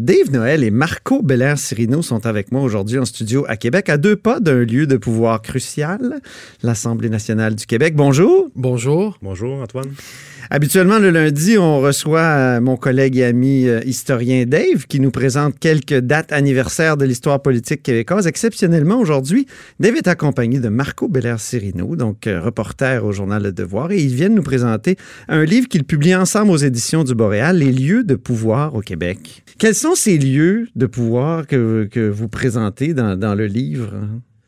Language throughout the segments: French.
Dave Noël et Marco Belair-Cirino sont avec moi aujourd'hui en studio à Québec, à deux pas d'un lieu de pouvoir crucial, l'Assemblée nationale du Québec. Bonjour. Bonjour. Bonjour, Antoine. Habituellement, le lundi, on reçoit euh, mon collègue et ami euh, historien Dave qui nous présente quelques dates anniversaires de l'histoire politique québécoise. Exceptionnellement, aujourd'hui, Dave est accompagné de Marco Belair-Cirino, donc euh, reporter au journal Le Devoir, et ils viennent nous présenter un livre qu'ils publient ensemble aux éditions du Boréal, Les lieux de pouvoir au Québec. Quels sont ces lieux de pouvoir que, que vous présentez dans, dans le livre?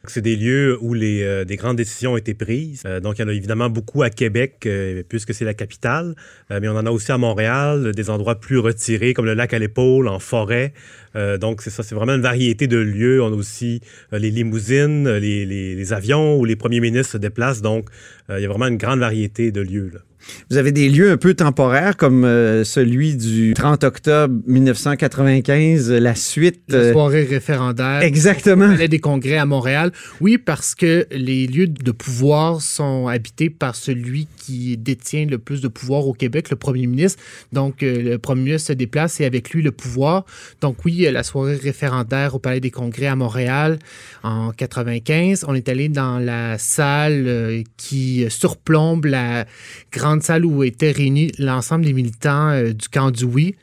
C'est des lieux où les, euh, des grandes décisions ont été prises. Euh, donc, il y en a évidemment beaucoup à Québec, euh, puisque c'est la capitale, mais on en a aussi à Montréal, des endroits plus retirés, comme le lac à l'épaule, en forêt. donc, c'est ça, c'est vraiment une variété de lieux. On a aussi les limousines, les, les, les, avions où les premiers ministres se déplacent. Donc, il y a vraiment une grande variété de lieux. Là. Vous avez des lieux un peu temporaires comme euh, celui du 30 octobre 1995, la suite. La euh, soirée référendaire. Exactement. Palais des congrès à Montréal. Oui, parce que les lieux de pouvoir sont habités par celui qui détient le plus de pouvoir au Québec, le premier ministre. Donc, euh, le premier ministre se déplace et avec lui le pouvoir. Donc, oui, la soirée référendaire au Palais des congrès à Montréal en 95. On est allé dans la salle qui surplombe la grande salle où étaient réunis l'ensemble des militants euh, du camp du oui.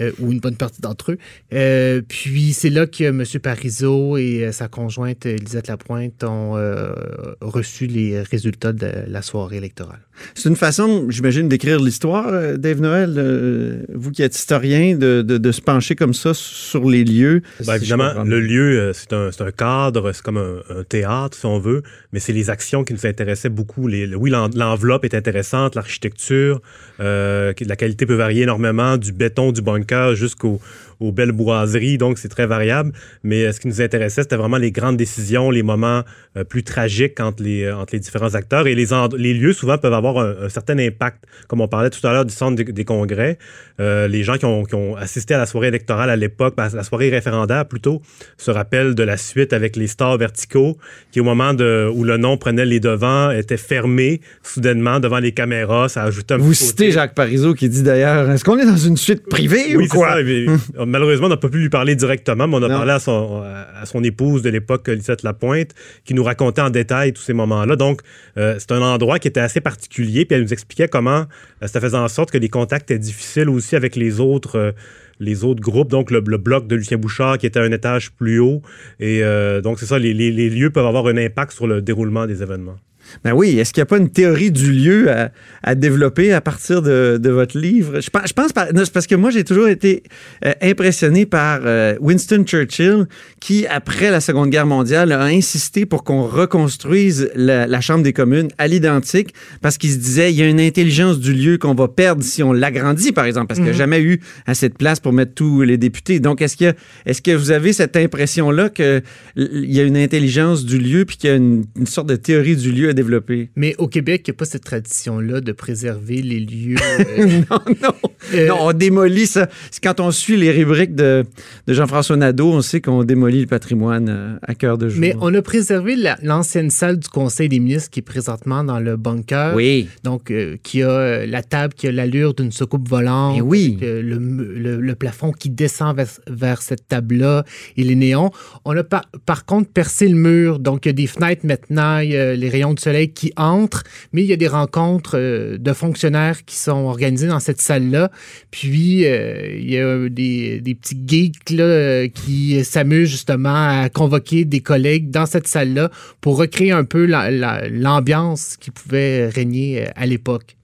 Euh, ou une bonne partie d'entre eux. Euh, puis c'est là que M. Parizeau et sa conjointe Elisette Lapointe ont reçu les résultats de la soirée électorale. C'est une façon, j'imagine, d'écrire l'histoire, Dave Noël, vous qui êtes historien, de, de, se pencher comme ça sur les lieux. Ben, évidemment, le lieu, c'est un, un, cadre, c'est comme un, théâtre, si on veut, mais c'est les actions qui nous intéressaient beaucoup. Les, oui, l'enveloppe est intéressante, euh, la qualité peut varier énormément du béton du bunker jusqu'au aux belles boiseries, donc c'est très variable. Mais euh, ce qui nous intéressait, c'était vraiment les grandes décisions, les moments euh, plus tragiques entre les, euh, entre les différents acteurs. Et les, les lieux, souvent, peuvent avoir un, certain impact. Comme on parlait tout à l'heure du centre des, congrès, les gens qui ont, qui ont, assisté à la soirée électorale à l'époque, ben, la soirée référendaire plutôt, se rappellent de la suite avec les stars verticaux, qui au moment de, où le nom prenait les devants, était fermé soudainement devant les caméras. Ça ajoutait un Vous citez Jacques Parizeau qui dit d'ailleurs, est-ce qu'on est dans une suite privée ou quoi? Ça, malheureusement, on n'a pas pu lui parler directement, mais on a parlé à son, à son, épouse de l'époque, Lisette Lapointe, qui nous racontait en détail tous ces moments-là. Donc, euh, c'est un endroit qui était assez particulier, puis elle nous expliquait comment euh, ça faisait en sorte que les contacts étaient difficiles aussi avec les autres. Euh, les autres groupes, donc le, bloc de Lucien Bouchard qui était à un étage plus haut. Et donc, c'est ça, les, les lieux peuvent avoir un impact sur le déroulement des événements. Ben oui, est-ce qu'il n'y a pas une théorie du lieu à, développer à partir de, votre livre? Je, je pense parce que moi, j'ai toujours été euh, impressionné par euh, Winston Churchill, qui, après la Seconde Guerre mondiale, a insisté pour qu'on reconstruise la, Chambre des communes à l'identique, parce qu'il se disait, il y a une intelligence du lieu qu'on va perdre si on l'agrandit, par exemple, parce qu'il n'y a mhm. jamais eu assez de place pour mettre tous les députés. Donc, est-ce que, est que vous avez cette impression-là qu'il y a une intelligence du lieu, puis qu'il y a une, une sorte de théorie du lieu à mais au Québec, il n'y a pas cette tradition-là de préserver les lieux. Euh, non, non. Euh, non. on démolit ça. Quand on suit les rubriques de, de Jean-François Nadeau, on sait qu'on démolit le patrimoine euh, à cœur de jour. Mais on a préservé l'ancienne salle du Conseil des ministres qui est présentement dans le bunker. Oui. Donc, qui a la table qui a l'allure d'une soucoupe volante. Et oui. Le, le, le, plafond qui descend vers, vers cette table-là et les néons. On a par, par, contre percé le mur. Donc, il y a des fenêtres maintenant, il y a les rayons de qui entrent, mais il y a des rencontres euh, de fonctionnaires qui sont organisées dans cette salle-là. Puis, euh, il y a des, petits geeks euh, qui s'amusent justement à convoquer des collègues dans cette salle-là pour recréer un peu l'ambiance qui pouvait régner à l'époque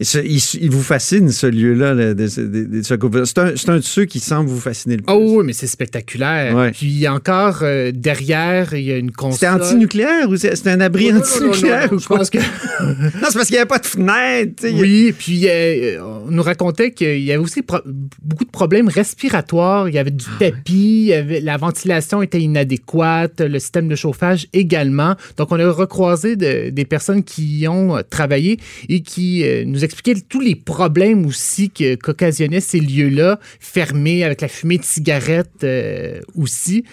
il, vous fascine, ce lieu-là. c'est, un, de ceux qui semble vous fasciner le plus. Oh oui, mais c'est spectaculaire. Puis encore, euh, derrière, il y a une console. C'était antinucléaire ou c'est, un abri antinucléaire? je pense que... non, c'est parce qu'il n'y avait pas de fenêtre. Oui, puis euh, on nous racontait qu'il y avait aussi beaucoup de problèmes respiratoires. Il y avait du ah tapis, la ventilation était inadéquate, le système de chauffage également. Donc, on a recroisé des personnes qui y ont travaillé et qui euh, nous expliquer tous les problèmes aussi qu'occasionnaient ces lieux-là, fermés avec la fumée de cigarettes euh, aussi.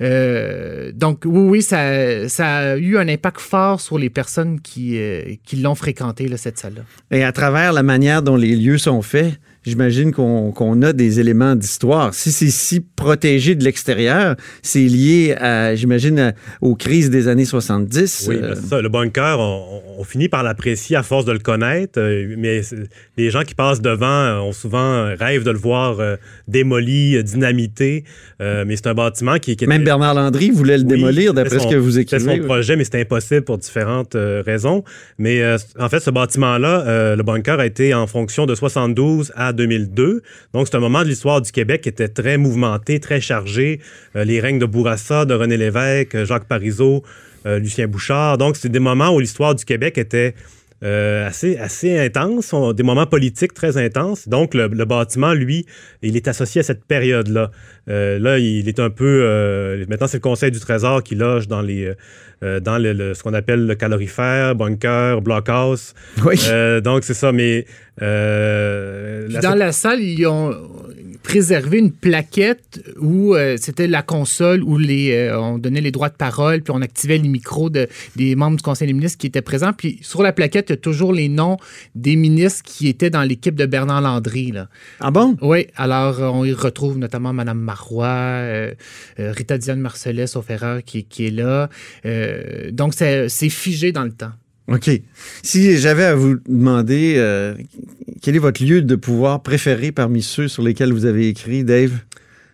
Euh, donc, oui, oui, ça, a eu un impact fort sur les personnes qui, euh, l'ont fréquenté, cette salle-là. Et à travers la manière dont les lieux sont faits, j'imagine qu'on a des éléments d'histoire. Si c'est si protégé de l'extérieur, c'est lié, à, j'imagine, aux crises des années 70. Oui, ben, ça. Le bunker, on, finit par l'apprécier à force de le connaître, euh, mais les gens qui passent devant euh, ont souvent rêve de le voir démoli, dynamité. mais c'est un bâtiment qui, qui Même Bernard Landry voulait le démolir, d'après ce que vous écrivez. C'était son projet, mais c'était impossible pour différentes raisons. Mais en fait, ce bâtiment-là, le bunker a été en fonction de 72 à 2002. Donc, c'est un moment de l'histoire du Québec qui était très mouvementé, très chargé. Euh, les règnes de Bourassa, de René Lévesque, euh, Jacques Parizeau, euh, Lucien Bouchard. Donc, c'est des moments où l'histoire du Québec était assez, assez intense, des moments politiques très intenses. Donc, le, bâtiment, lui, il est associé à cette période-là. là, il est un peu... maintenant, c'est le Conseil du Trésor qui loge dans les dans le, ce qu'on appelle le calorifère, bunker, blockhouse. Oui. Donc, c'est ça, mais... Dans la salle, ils ont préservé une plaquette où c'était la console où les, on donnait les droits de parole, puis on activait les micros de, des membres du Conseil des ministres qui étaient présents. Puis sur la plaquette, il y a toujours les noms des ministres qui étaient dans l'équipe de Bernard Landry. Là. Ah bon? Oui. Alors, on y retrouve notamment Mme Marois, Rita Diane Marcellet, sauf qui, qui est là. Euh, donc, c'est figé dans le temps. OK. Si j'avais à vous demander euh, quel est votre lieu de pouvoir préféré parmi ceux sur lesquels vous avez écrit, Dave?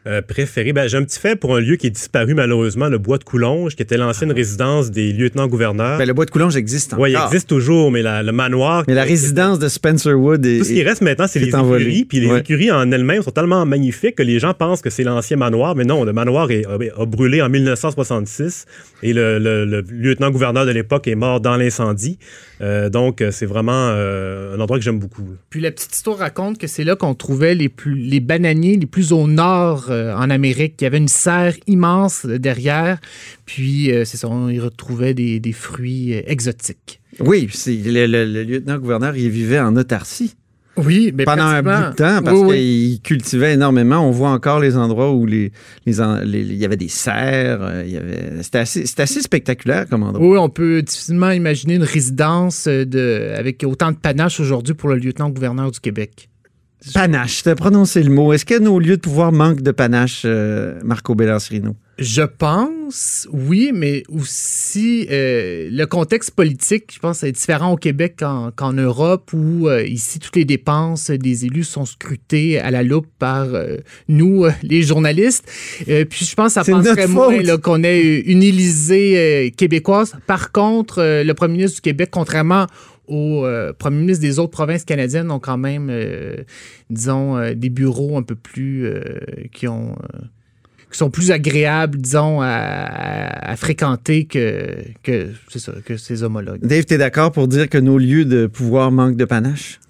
Euh, préféré. Ben, j'ai un petit fait pour un lieu qui est disparu malheureusement, le Bois de Coulonge, qui était l'ancienne résidence des lieutenants-gouverneurs. Ben, le Bois de Coulonge existe encore. Oui, il existe toujours, mais le manoir... Mais la résidence de Spencer Wood est Tout ce qui reste maintenant, c'est les écuries. Puis les écuries en elles-mêmes sont tellement magnifiques que les gens pensent que c'est l'ancien manoir. Mais non, le manoir est, a, brûlé en 1966 et le, lieutenant-gouverneur de l'époque est mort dans l'incendie. Euh, donc, c'est vraiment euh, un endroit que j'aime beaucoup. Puis la petite histoire raconte que c'est là qu'on trouvait les, plus, les bananiers les plus au nord euh, en Amérique. Il y avait une serre immense derrière, puis euh, c'est ça, on y retrouvait des, fruits euh, exotiques. Oui, le, le, lieutenant-gouverneur, il vivait en autarcie. Oui, mais pendant un bout de temps, parce qu'il cultivait énormément. On voit encore les endroits où les, il y avait des serres. c'était, assez, assez, spectaculaire comme endroit. Oui, on peut difficilement imaginer une résidence de, avec autant de panache aujourd'hui pour le lieutenant-gouverneur du Québec. Panache, tu as prononcé le mot. Est-ce que nos lieux de pouvoir manquent de panache, euh, Marco Bellasrino? Je pense, oui, mais aussi euh, le contexte politique, je pense, est différent au Québec qu'en, Europe, où euh, ici, toutes les dépenses des élus sont scrutées à la loupe par nous, les journalistes. puis je pense que ça penserait moins qu'on ait une Élysée québécoise. Par contre, le premier ministre du Québec, contrairement aux euh, premiers ministres des autres provinces canadiennes ont quand même, euh, disons, euh, des bureaux un peu plus qui ont qui sont plus agréables, disons, à, fréquenter que, que, que ses homologues. Dave, tu es d'accord pour dire que nos lieux de pouvoir manquent de panache?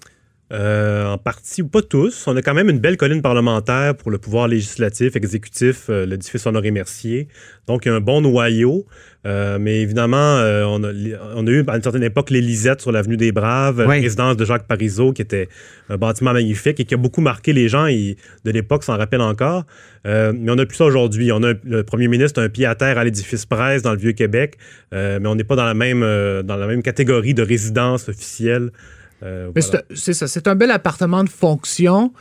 Euh, en partie, ou pas tous. On a quand même une belle colline parlementaire pour le pouvoir législatif, exécutif, euh, l'édifice Honoré-Mercier. Donc, il y a un bon noyau. Euh, mais évidemment, on a, on, a, eu à une certaine époque l'Élisette sur l'avenue des Braves, résidence de Jacques Parizeau, qui était un bâtiment magnifique et qui a beaucoup marqué les gens et de l'époque s'en rappellent encore. mais on n'a plus ça aujourd'hui. On a le premier ministre a un pied à terre à l'édifice Presse dans le Vieux-Québec, mais on n'est pas dans la, même, dans la même catégorie de résidence officielle. Euh, c'est ça, c'est un bel appartement de fonction,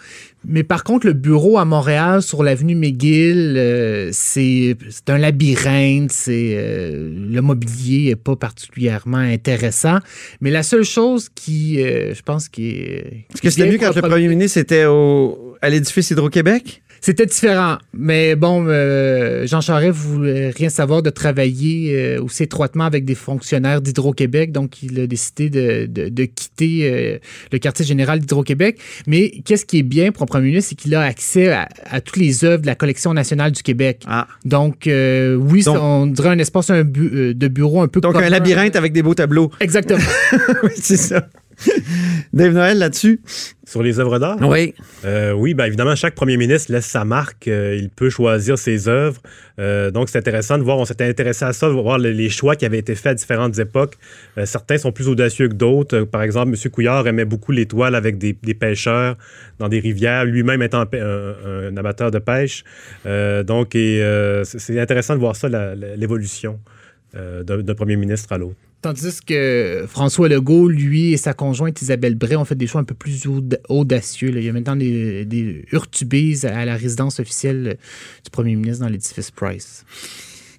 mais par contre, le bureau à Montréal sur l'avenue McGill, euh, c'est un labyrinthe, c'est euh, le mobilier n'est pas particulièrement intéressant. Mais la seule chose qui, je pense, qui est. Est-ce que c'était mieux quand le premier ministre était au, à l'édifice Hydro-Québec? C'était différent. Mais bon, euh, Jean Charest voulait rien savoir de travailler euh, aussi étroitement avec des fonctionnaires d'Hydro-Québec. Donc, il a décidé de, quitter euh, le quartier général d'Hydro-Québec. Mais qu'est-ce qui est bien pour un premier ministre, c'est qu'il a accès à, toutes les œuvres de la collection nationale du Québec. Ah. Donc, oui, on dirait un espace de bureau un peu Donc, un labyrinthe avec des beaux tableaux. Exactement. oui, c'est ça. Dave Noël, là-dessus? Sur les œuvres d'art? Oui. Euh, oui, bien évidemment, chaque premier ministre laisse sa marque. Euh, il peut choisir ses œuvres. Euh, donc, c'est intéressant de voir. On s'était intéressé à ça, de voir les, choix qui avaient été faits à différentes époques. certains sont plus audacieux que d'autres. par exemple, M. Couillard aimait beaucoup l'étoile avec des, pêcheurs dans des rivières, lui-même étant un, amateur de pêche. donc, c'est intéressant de voir ça, l'évolution d'un premier ministre à l'autre. Tandis que François Legault, lui et sa conjointe Isabelle Bray ont fait des choix un peu plus audacieux. Il y a maintenant des, des urtubises à la résidence officielle du premier ministre dans l'édifice Price.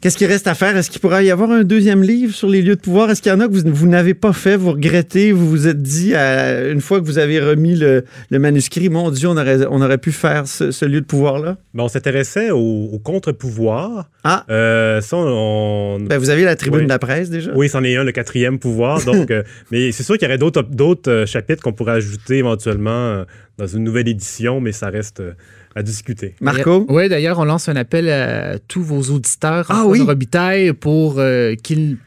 Qu'est-ce qui reste à faire? Est-ce qu'il pourrait y avoir un deuxième livre sur les lieux de pouvoir? Est-ce qu'il y en a que vous, n'avez pas fait, vous regrettez, vous vous êtes dit, une fois que vous avez remis le, manuscrit, mon Dieu, on aurait, on aurait pu faire ce, lieu de pouvoir-là? Ben, on s'intéressait au, contre-pouvoir. Ah! Euh, ça, on... Ben, vous avez la tribune de la presse déjà? Oui, c'en est un, le quatrième pouvoir. Donc, euh, mais c'est sûr qu'il y aurait d'autres, d'autres euh, chapitres qu'on pourrait ajouter éventuellement dans une nouvelle édition, mais ça reste à discuter. Marco? Oui, d'ailleurs, on lance un appel à tous vos auditeurs ah, oui? Robitaille pour euh, qu'ils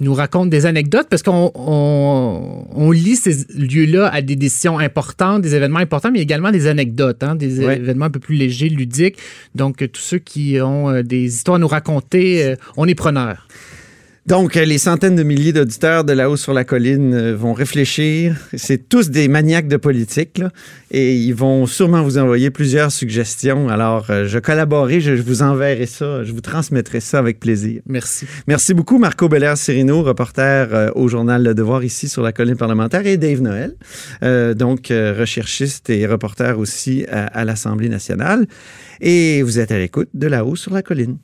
nous racontent des anecdotes parce qu'on on, lit ces lieux-là à des décisions importantes, des événements importants, mais également des anecdotes, hein, des événements un peu plus légers, ludiques. Donc, tous ceux qui ont euh, des histoires à nous raconter, euh, on est preneurs. Donc, les centaines de milliers d'auditeurs de là-haut sur la colline euh, vont réfléchir. C'est tous des maniaques de politique, là, et ils vont sûrement vous envoyer plusieurs suggestions. Alors, euh, je collaborerai, je, vous enverrai ça, je vous transmettrai ça avec plaisir. Merci. Merci beaucoup, Marco Belair Serino, reporter euh, au journal Le Devoir ici sur la colline parlementaire, et Dave Noël, donc recherchiste et reporter aussi à, à l'Assemblée nationale. Et vous êtes à l'écoute de là-haut sur la colline.